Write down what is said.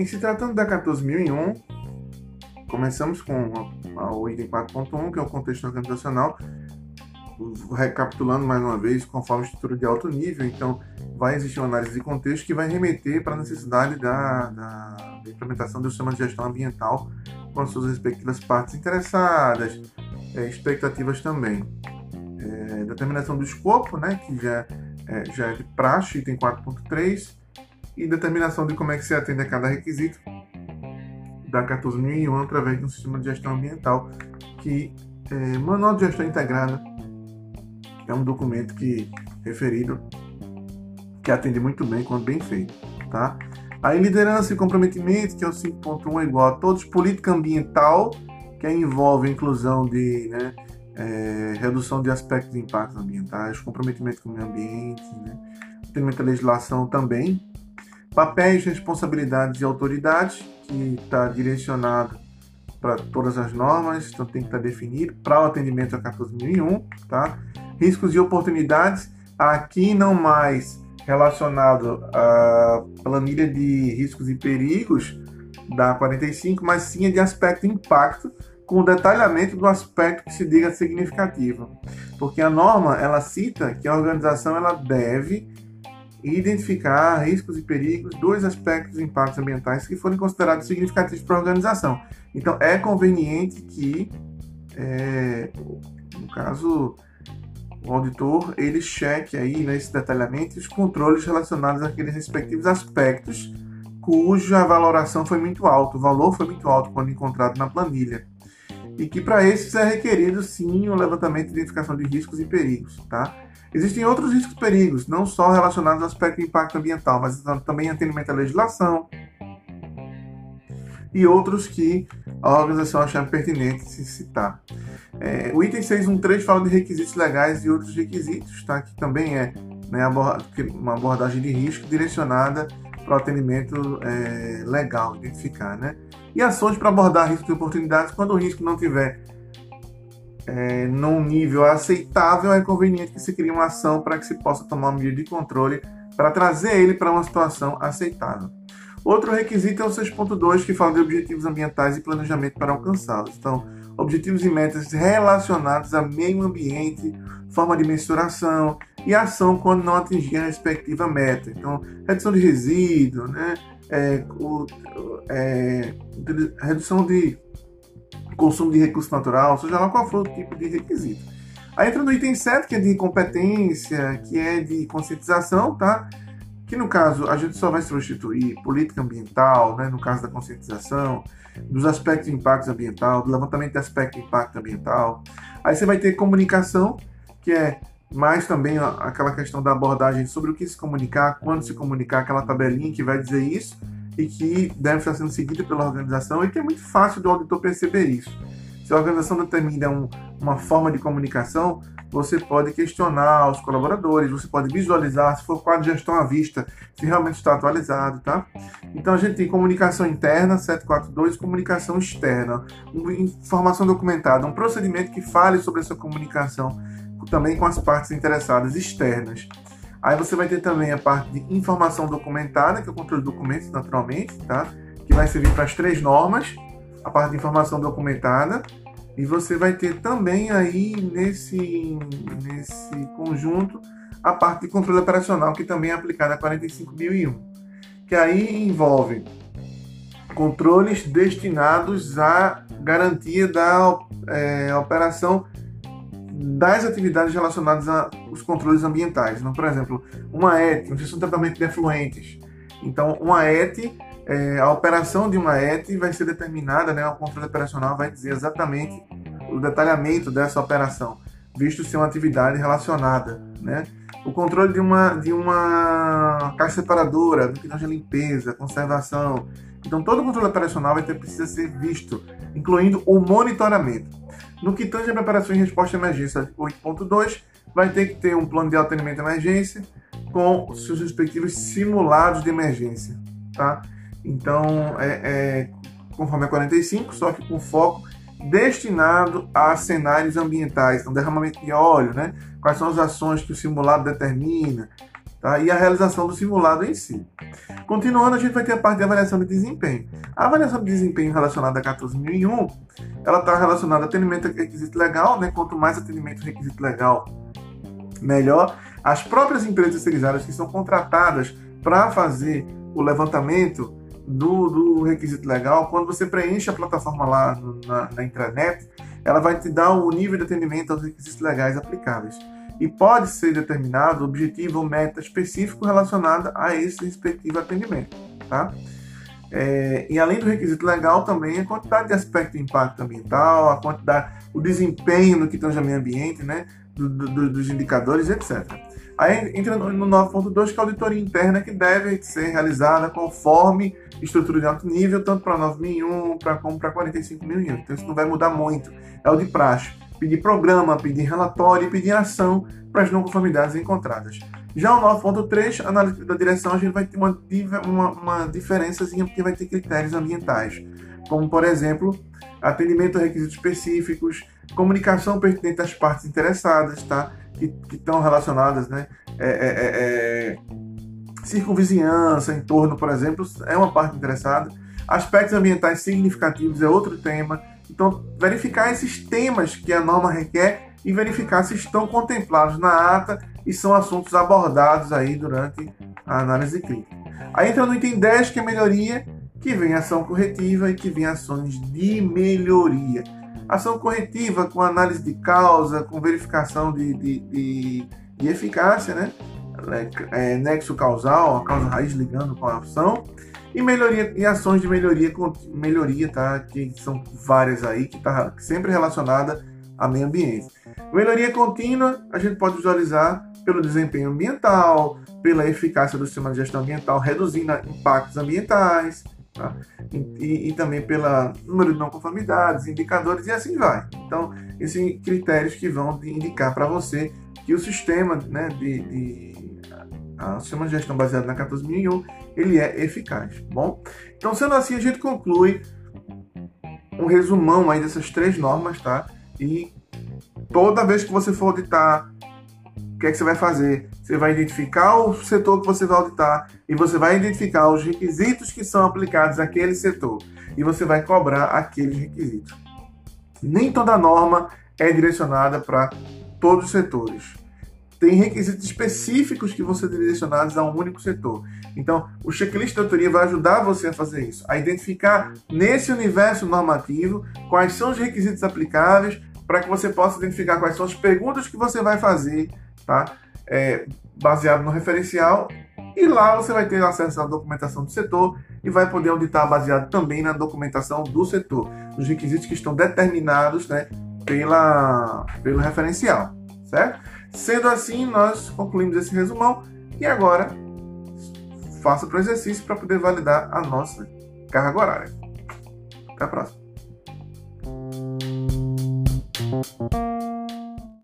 Em se tratando da 14.001, começamos com o item 4.1, que é o contexto organizacional, recapitulando mais uma vez, conforme estrutura de alto nível, então vai existir uma análise de contexto que vai remeter para a necessidade da, da, implementação do sistema de gestão ambiental com as suas respectivas partes interessadas, é, expectativas também. É, determinação do escopo, né, que já, é, já é de praxe, item 4.3, e determinação de como é que se atende a cada requisito da 14.001 através de um sistema de gestão ambiental que é Manual de Gestão Integrada é um documento que referido que atende muito bem quando bem feito, tá? Aí liderança e comprometimento, que é o 5.1 é igual a todos, política ambiental, que envolve a inclusão de né, é, redução de aspectos de impactos ambientais, comprometimento com o meio ambiente, né, atendimento da legislação também, papéis, responsabilidades e autoridades, que está direcionado para todas as normas, então tem que estar tá definido para o atendimento a 14.001, tá? riscos e oportunidades, aqui não mais relacionado à planilha de riscos e perigos da 45, mas sim de aspecto impacto, com o detalhamento do aspecto que se diga significativo. Porque a norma, ela cita que a organização ela deve identificar riscos e perigos dos aspectos de impactos ambientais que forem considerados significativos para a organização. Então, é conveniente que, é, no caso, o auditor ele cheque aí nesse né, detalhamento os controles relacionados àqueles respectivos aspectos cuja valoração foi muito alta, o valor foi muito alto quando encontrado na planilha. E que para esses é requerido sim o levantamento e identificação de riscos e perigos, tá? Existem outros riscos e perigos, não só relacionados ao aspecto de impacto ambiental, mas também atendimento à legislação e outros que a organização achar pertinente se citar. É, o item 613 fala de requisitos legais e outros requisitos, tá? que também é né, uma abordagem de risco direcionada para o atendimento é, legal, identificar. Né? E ações para abordar riscos e oportunidades quando o risco não tiver é, num nível aceitável, é conveniente que se crie uma ação para que se possa tomar uma medida de controle para trazer ele para uma situação aceitável. Outro requisito é o 6.2, que fala de objetivos ambientais e planejamento para alcançá-los. Então, objetivos e metas relacionados a meio ambiente, forma de mensuração e ação quando não atingir a respectiva meta. Então, redução de resíduo, né? É, o, é, redução de consumo de recurso natural, seja lá qual for o tipo de requisito. Aí entra no item 7, que é de competência, que é de conscientização, tá? Que no caso a gente só vai substituir política ambiental, né, no caso da conscientização, dos aspectos de impacto ambiental, do levantamento de aspecto de impacto ambiental. Aí você vai ter comunicação, que é mais também aquela questão da abordagem sobre o que se comunicar, quando se comunicar, aquela tabelinha que vai dizer isso e que deve estar sendo seguida pela organização e que é muito fácil do auditor perceber isso. Se a organização determina um, uma forma de comunicação, você pode questionar os colaboradores, você pode visualizar se for quadro de gestão à vista, se realmente está atualizado, tá? Então a gente tem comunicação interna, 742, comunicação externa, informação documentada, um procedimento que fale sobre essa comunicação também com as partes interessadas externas. Aí você vai ter também a parte de informação documentada, que é o controle de documentos, naturalmente, tá? Que vai servir para as três normas, a parte de informação documentada, e você vai ter também aí nesse, nesse conjunto a parte de controle operacional, que também é aplicada a 45001, que aí envolve controles destinados à garantia da é, operação das atividades relacionadas aos controles ambientais. Então, por exemplo, uma ET, um sistema de tratamento de efluentes. Então, uma ET, é, a operação de uma ET vai ser determinada, né, o controle operacional vai dizer exatamente o detalhamento dessa operação, visto ser uma atividade relacionada. Né? O controle de uma, de uma caixa separadora, questão de limpeza, conservação. Então, todo o controle operacional vai ter, precisa ser visto, incluindo o monitoramento. No que tange a preparação e resposta à emergência 8.2, vai ter que ter um plano de atendimento à emergência com seus respectivos simulados de emergência, tá? Então, é, é conforme a 45, só que com foco destinado a cenários ambientais, então derramamento de óleo, né? Quais são as ações que o simulado determina, tá? e a realização do simulado em si. Continuando, a gente vai ter a parte de avaliação de desempenho. A avaliação de desempenho relacionada a 14001, ela está relacionada a atendimento a requisito legal, né? quanto mais atendimento a requisito legal, melhor. As próprias empresas terceirizadas que são contratadas para fazer o levantamento do, do, requisito legal, quando você preenche a plataforma lá na, na intranet, ela vai te dar o nível de atendimento aos requisitos legais aplicáveis. E pode ser determinado objetivo ou meta específico relacionado a esse respectivo atendimento. Tá? É, e além do requisito legal, também a quantidade de aspecto de impacto ambiental, a quantidade, o desempenho no que tange ao meio ambiente, né, do, do, dos indicadores, etc. Aí entra no 9.2, que é a auditoria interna, que deve ser realizada conforme estrutura de alto nível, tanto para 9001 pra, como para 45001. Então isso não vai mudar muito. É o de praxe. Pedir programa, pedir relatório e pedir ação para as não conformidades encontradas. Já o 9.3, análise da direção, a gente vai ter uma, uma, uma diferençazinha, porque vai ter critérios ambientais, como, por exemplo, atendimento a requisitos específicos, comunicação pertinente às partes interessadas, tá? que estão relacionadas, né? É, é, é, é, circunvizinhança, entorno, por exemplo, é uma parte interessada. Aspectos ambientais significativos é outro tema. Então, verificar esses temas que a norma requer e verificar se estão contemplados na ata e são assuntos abordados aí durante a análise crítica. Aí entra no item 10, que é melhoria, que vem ação corretiva e que vem ações de melhoria. Ação corretiva com análise de causa, com verificação de, de, de, de eficácia, né? É, nexo causal, a causa raiz ligando com a ação. E melhoria e ações de melhoria, melhoria, tá? Que são várias aí, que tá sempre relacionada a meio ambiente. Melhoria contínua, a gente pode visualizar pelo desempenho ambiental, pela eficácia do sistema de gestão ambiental, reduzindo impactos ambientais, Tá? E, e, também pelo número de não conformidades, indicadores e assim vai. Então, esses critérios que vão indicar para você que o sistema né, de, de a, a, sistema de gestão baseado na 14001 ele é eficaz. Bom, então sendo assim a gente conclui um resumão aí dessas três normas, tá? E toda vez que você for auditar que é que você vai fazer? Você vai identificar o setor que você vai auditar e você vai identificar os requisitos que são aplicados àquele setor e você vai cobrar aqueles requisitos. Nem toda norma é direcionada para todos os setores. Tem requisitos específicos que vão ser direcionados a um único setor. Então, o checklist de autoria vai ajudar você a fazer isso, a identificar nesse universo normativo quais são os requisitos aplicáveis para que você possa identificar quais são as perguntas que você vai fazer tá? É, baseado no referencial. E lá você vai ter acesso à documentação do setor e vai poder auditar baseado também na documentação do setor, nos requisitos que estão determinados né, pela, pelo referencial, certo? Sendo assim, nós concluímos esse resumão e agora faça para o exercício para poder validar a nossa carga horária. Até a próxima.